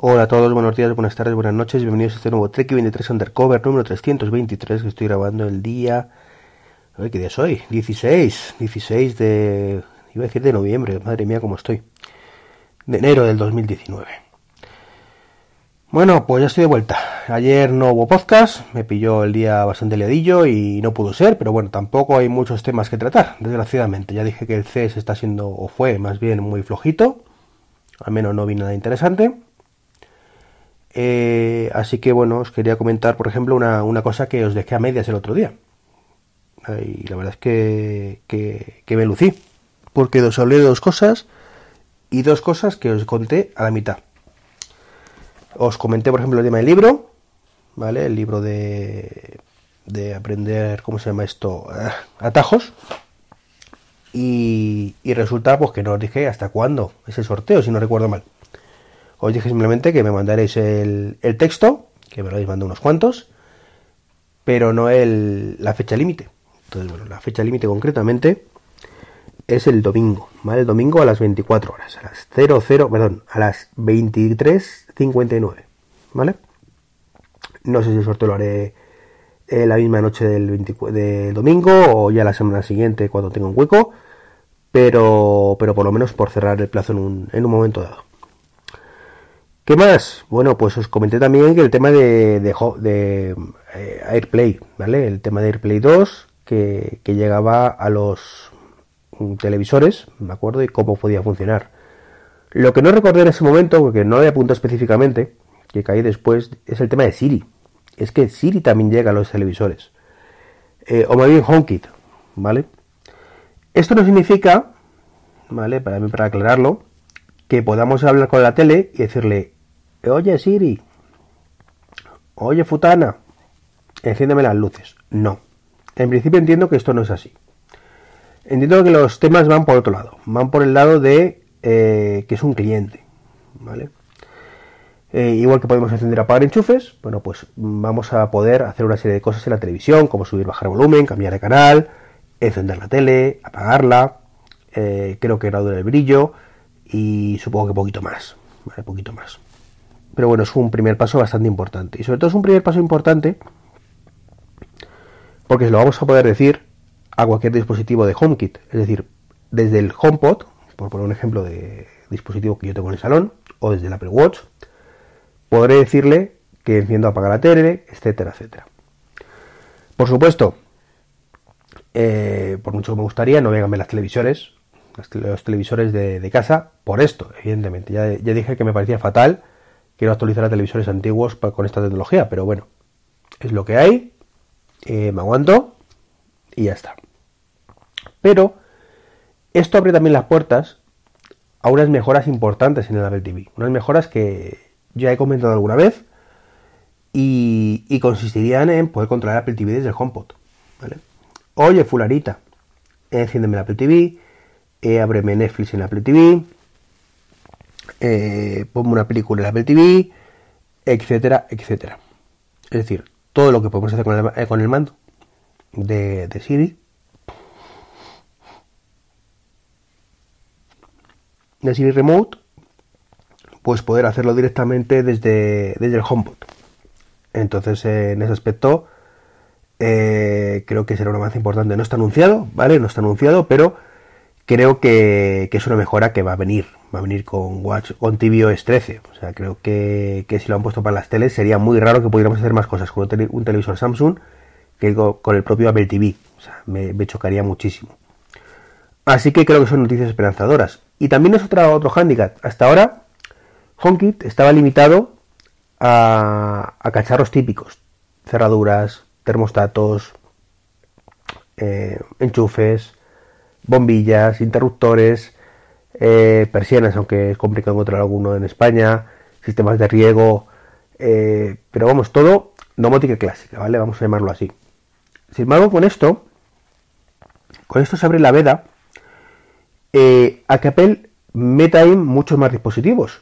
Hola a todos, buenos días, buenas tardes, buenas noches, bienvenidos a este nuevo Trek 23 Undercover número 323 que estoy grabando el día... ¿Qué día es hoy? 16, 16 de... iba a decir de noviembre, madre mía cómo estoy. De enero del 2019. Bueno, pues ya estoy de vuelta. Ayer no hubo podcast, me pilló el día bastante liadillo y no pudo ser, pero bueno, tampoco hay muchos temas que tratar, desgraciadamente. Ya dije que el CES está siendo, o fue más bien, muy flojito. Al menos no vi nada interesante. Eh, así que bueno, os quería comentar, por ejemplo, una, cosa que os dejé a medias el otro día. Y la verdad es que, que, me lucí. Porque os hablé de dos cosas y dos cosas que os conté a la mitad. Os comenté, por ejemplo, el tema del libro, ¿vale? El libro de, de aprender, ¿cómo se llama esto? Ah, atajos. Y, y resulta pues que no os dije hasta cuándo ese sorteo, si no recuerdo mal. Os dije simplemente que me mandaréis el, texto, que me lo habéis mandado unos cuantos, pero no el, la fecha límite. Entonces, bueno, la fecha límite concretamente es el domingo, ¿vale? El domingo a las 24 horas, a las 00, perdón, a las 23.59, ¿vale? No sé si el sorteo lo haré eh, la misma noche del, del domingo o ya la semana siguiente cuando tenga un hueco, pero, pero por lo menos por cerrar el plazo en un, en un momento dado. ¿Qué más? Bueno, pues os comenté también que el tema de, eh, AirPlay, ¿vale? El tema de AirPlay 2 que, llegaba a los televisores, ¿me acuerdo? Y cómo podía funcionar. Lo que no recordé en ese momento, porque no lo he apuntado específicamente, que caí después, es el tema de Siri. Es que Siri también llega a los televisores. Eh, o más bien HomeKit, ¿vale? Esto no significa, ¿vale? Para mí, para aclararlo, que podamos hablar con la tele y decirle, oye Siri, oye Futana, enciéndeme las luces. No. En principio entiendo que esto no es así. Entiendo que los temas van por otro lado, van por el lado de eh, que es un cliente, ¿vale? Eh, igual que podemos encender apagar enchufes, bueno, pues vamos a poder hacer una serie de cosas en la televisión, como subir, bajar volumen, cambiar de canal, encender la tele, apagarla, eh, creo que graduar el brillo y supongo que poquito más, ¿vale? Poquito más. Pero bueno, es un primer paso bastante importante. Y sobre todo es un primer paso importante porque se lo vamos a poder decir a cualquier dispositivo de HomeKit. Es decir, desde el HomePod, por poner un ejemplo de dispositivo que yo tengo en el salón, o desde el Apple Watch, podré decirle que enciendo apagar la tele, etcétera, etcétera. Por supuesto, eh, por mucho que me gustaría, no cambiar las televisores, los televisores de, casa, por esto, evidentemente. Ya, dije que me parecía fatal quiero actualizar a televisores antiguos con esta tecnología, pero bueno, es lo que hay, eh, me aguanto y ya está. Pero esto abre también las puertas a unas mejoras importantes en el Apple TV. Unas mejoras que ya he comentado alguna vez y, consistirían en poder controlar Apple TV desde el HomePod. Oye, fularita, enciéndeme el Apple TV, eh, ábreme Netflix en Apple TV, eh, ponme una película en Apple TV, etcétera, etcétera. Es decir, todo lo que podemos hacer con el, eh, con el mando de, Siri de Siri Remote, pues poder hacerlo directamente desde, desde el HomePod. Entonces, en ese aspecto, eh, creo que será un avance importante. No está anunciado, ¿vale? No está anunciado, pero creo que, es una mejora que va a venir. Va a venir con Watch, con tvOS 13. O sea, creo que, si lo han puesto para las teles sería muy raro que pudiéramos hacer más cosas con un, televisor Samsung que con el propio Apple TV. O sea, me, chocaría muchísimo. Así que creo que son noticias esperanzadoras. Y también es otra, otro hándicap. Hasta ahora, HomeKit estaba limitado a, cacharros típicos. Cerraduras, termostatos, eh, enchufes, bombillas, interruptores, eh, persianas, aunque es complicado encontrar alguno en España, sistemas de riego, eh, pero vamos, todo domótica clásica, ¿vale? Vamos a llamarlo así. Sin embargo, con esto, con esto se abre la veda eh, a que Apple meta ahí muchos más dispositivos.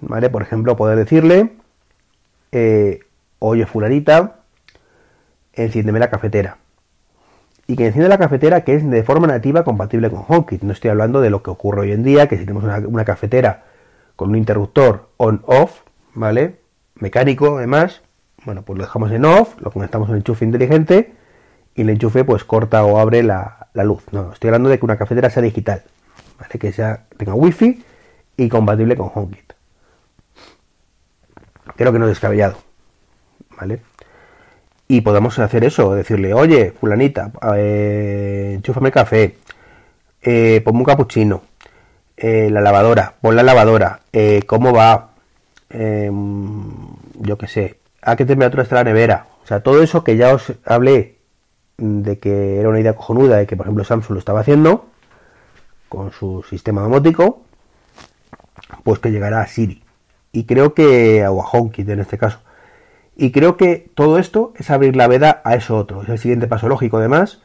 ¿Vale? Por ejemplo, poder decirle, oye fulanita, enciéndeme la cafetera. Y que enciende la cafetera que es de forma nativa compatible con HomeKit. No estoy hablando de lo que ocurre hoy en día, que si tenemos una, cafetera con un interruptor on-off, ¿vale? Mecánico, además. Bueno, pues lo dejamos en off, lo conectamos a un enchufe inteligente y el enchufe pues corta o abre la, luz. No, estoy hablando de que una cafetera sea digital, ¿vale? Que sea, tenga wifi y compatible con HomeKit. Creo que no es descabellado, ¿vale? Y podemos hacer eso, decirle, oye, fulanita, eh, enchúfame café, eh, ponme un capuchino, eh, la lavadora, pon la lavadora, eh, cómo va, em, yo qué sé, a qué temperatura está la nevera. O sea, todo eso que ya os hablé de que era una idea cojonuda de que, por ejemplo, Samsung lo estaba haciendo con su sistema domótico, pues que llegará a Siri. Y creo que, a HomeKit en este caso. Y creo que todo esto es abrir la veda a eso otro. Es el siguiente paso lógico, además,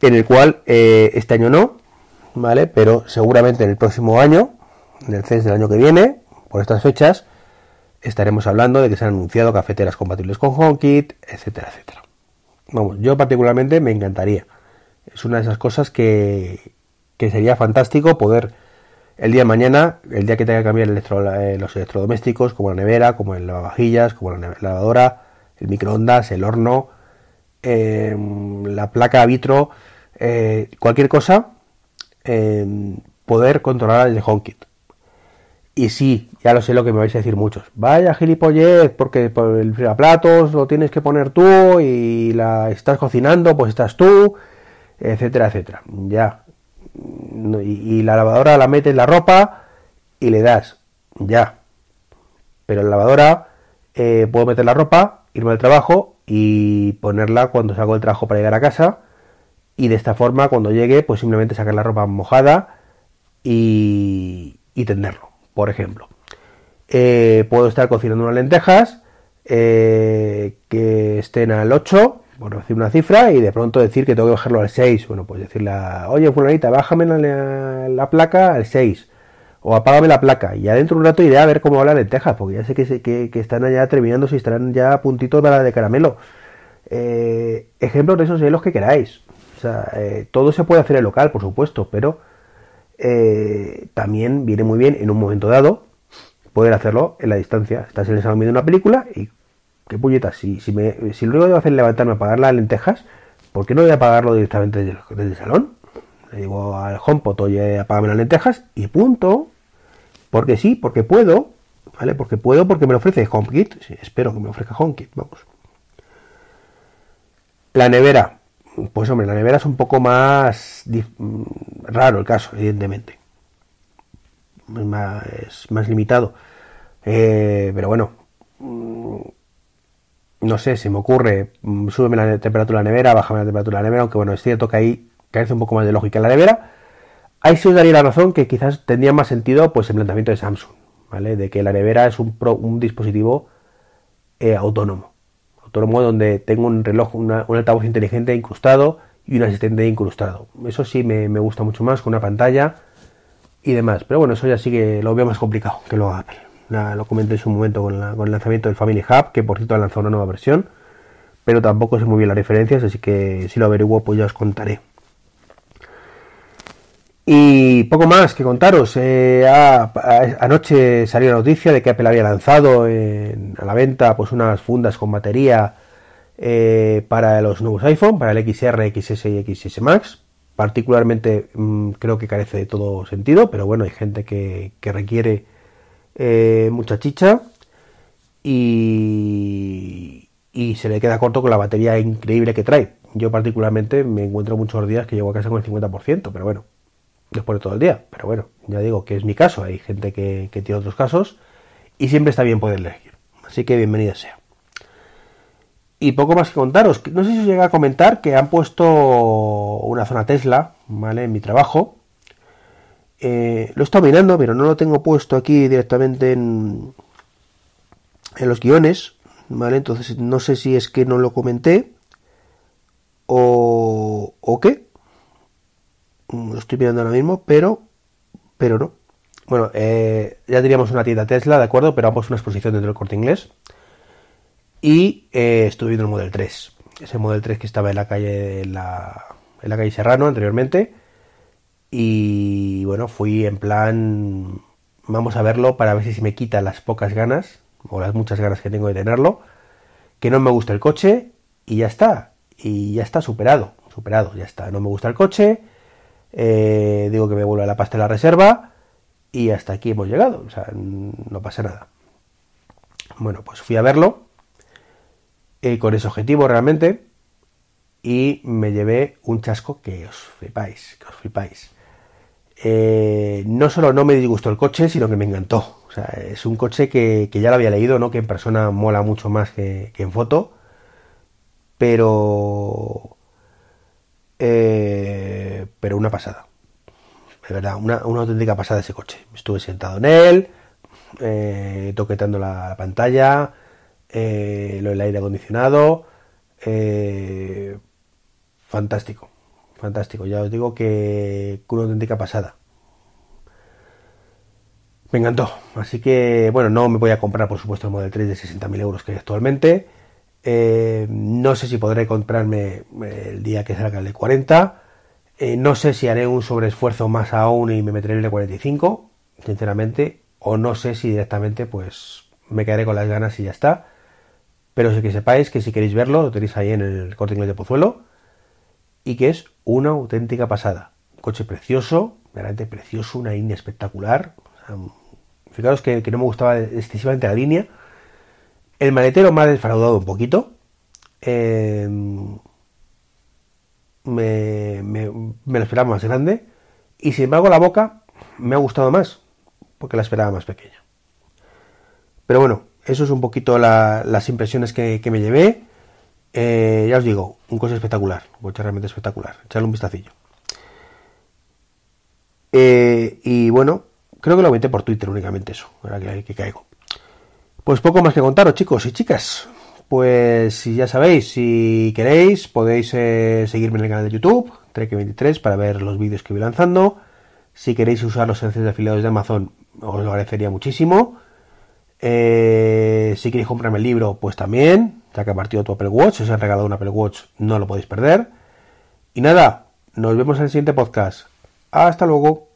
en el cual este año no, ¿vale? Pero seguramente en el próximo año, en el CES del año que viene, por estas fechas, estaremos hablando de que se han anunciado cafeteras compatibles con HomeKit, etcétera, etcétera. Vamos, yo particularmente me encantaría. Es una de esas cosas que, que sería fantástico poder el día de mañana, el día que tenga que cambiar eh, los electrodomésticos, como la nevera, como el lavavajillas, como la lavadora, el microondas, el horno, em, la placa vitro, eh, cualquier cosa, poder controlar desde HomeKit. Y sí, ya lo sé lo que me vais a decir muchos. Vaya gilipollez, porque por el platos lo tienes que poner tú y la estás cocinando, pues estás tú, etcétera, etcétera. Ya. Y, la lavadora la metes la ropa y le das. Ya. Pero la lavadora eh, puedo meter la ropa, irme al trabajo y ponerla cuando salgo del trabajo para llegar a casa y de esta forma cuando llegue pues simplemente sacar la ropa mojada y, tenderlo, por ejemplo. Eh, puedo estar cocinando unas lentejas eh, que estén al 8, por decir una cifra, y de pronto decir que tengo que bajarlo al 6. Bueno, pues decirle, oye, fulanita, bájame la, placa al 6 o apágame la placa. Y ya dentro de un rato iré a ver cómo va la lentejas, porque ya sé que, están allá terminando, si estarán ya a puntito de la de caramelo. Eh, ejemplos de esos de los que queráis. O sea, eh, todo se puede hacer en local, por supuesto, pero eh, también viene muy bien en un momento dado poder hacerlo en la distancia. Estás en el salón viendo una película y qué puñetas, si, si, me, si luego debo hacer levantarme a pagar las lentejas, ¿por qué no voy a pagarlo directamente desde, el salón? Le digo al HomePod, oye, apágame las lentejas y punto. Porque sí, porque puedo, ¿vale? Porque puedo, porque me lo ofrece HomeKit. Sí, espero que me ofrezca HomeKit, vamos. La nevera, pues hombre, la nevera es un poco más mm, raro el caso, evidentemente. Es más, limitado. Eh, pero bueno, mm, no sé, se me ocurre, mm, súbeme la temperatura de la nevera, bájame la temperatura de la nevera, aunque bueno, es cierto que ahí carece un poco más de lógica en la nevera. Ahí sí os daría la razón que quizás tendría más sentido pues el planteamiento de Samsung, ¿vale? De que la nevera es un, un dispositivo eh, autónomo autónomo donde tengo un reloj, un altavoz inteligente incrustado y un asistente incrustado. Eso sí me, gusta mucho más con una pantalla y demás. Pero bueno, eso ya sí que lo veo más complicado que lo Apple. Lo comenté en su momento con, el lanzamiento del Family Hub, que por cierto ha lanzado una nueva versión. Pero tampoco sé muy bien las referencias, así que si lo averiguo pues ya os contaré. Y poco más que contaros. Eh, anoche salió la noticia de que Apple había lanzado a la venta pues unas fundas con batería eh, para los nuevos iPhone, para el XR, XS y XS Max. Particularmente mm, creo que carece de todo sentido, pero bueno, hay gente que, requiere eh, y, y se le queda corto con la batería increíble que trae. Yo particularmente me encuentro muchos días que llego a casa con el 50%, pero bueno, después de todo el día. Pero bueno, ya digo que es mi caso, hay gente que, tiene otros casos y siempre está bien poder elegir. Así que bienvenida sea. Y poco más que contaros. No sé si os llega a comentar que han puesto una zona Tesla, ¿vale? En mi trabajo. Eh, lo he estado mirando, pero no lo tengo puesto aquí directamente en, en los guiones, ¿vale? Entonces no sé si es que no lo comenté o, o qué, Mm, lo estoy mirando ahora mismo, pero, pero no. Bueno, eh, ya teníamos una tienda Tesla, de acuerdo, pero vamos una exposición dentro del corte inglés. Y eh, estuve viendo el Model 3. Ese Model 3 que estaba en la calle, en la, en la calle Serrano anteriormente. Y bueno, fui en plan vamos a verlo para ver si me quita las pocas ganas o las muchas ganas que tengo de tenerlo, que no me gusta el coche y ya está, y ya está superado, superado, ya está, no me gusta el coche, eh, digo que me vuelvo a la pasta de la reserva y hasta aquí hemos llegado, o sea, no pasa nada. Bueno, pues fui a verlo eh, con ese objetivo realmente y me llevé un chasco que os flipáis, que os flipáis. Eh, no solo no me disgustó el coche, sino que me encantó. O sea, es un coche que, ya lo había leído, ¿no? Que en persona mola mucho más que, en foto. Pero. Eh, pero una pasada. De verdad, una, auténtica pasada ese coche. Estuve sentado en él, eh, toquetando la, pantalla, eh, lo del aire acondicionado. fantástico fantástico. Ya os digo que una auténtica pasada. Me encantó. Así que, bueno, no me voy a comprar, por supuesto, el Model 3 de 60.000 euros que hay actualmente. Eh, no sé si podré comprarme eh, el día que salga el de 40. Eh, no sé si haré un sobreesfuerzo más aún y me meteré el de 45, sinceramente. O no sé si directamente, pues, me quedaré con las ganas y ya está. Pero sí que sepáis que si queréis verlo, lo tenéis ahí en el corte inglés de Pozuelo y que es una auténtica pasada. Coche precioso, realmente precioso, una línea espectacular. fijaros que, no me gustaba excesivamente la línea. El maletero me ha desfraudado un poquito. Em, me, lo esperaba más grande. Y sin embargo la boca me ha gustado más, porque la esperaba más pequeña. Pero bueno, eso es un poquito las impresiones que me llevé. Eh, ya os digo, un coche espectacular, un coche realmente espectacular. Echarle un vistacillo. Eh, y bueno, creo que lo aventé por Twitter únicamente eso, ahora que, que caigo. Pues poco más que contaros, chicos y chicas. Pues si ya sabéis, si queréis, podéis eh, seguirme en el canal de YouTube, Trek23, para ver los vídeos que voy lanzando. Si queréis usar los enlaces de afiliados de Amazon, os lo agradecería muchísimo. Si queréis comprarme el libro, pues también ya que ha partido tu Apple Watch, si os han regalado un Apple Watch, no lo podéis perder. Y nada, nos vemos en el siguiente podcast. Hasta luego.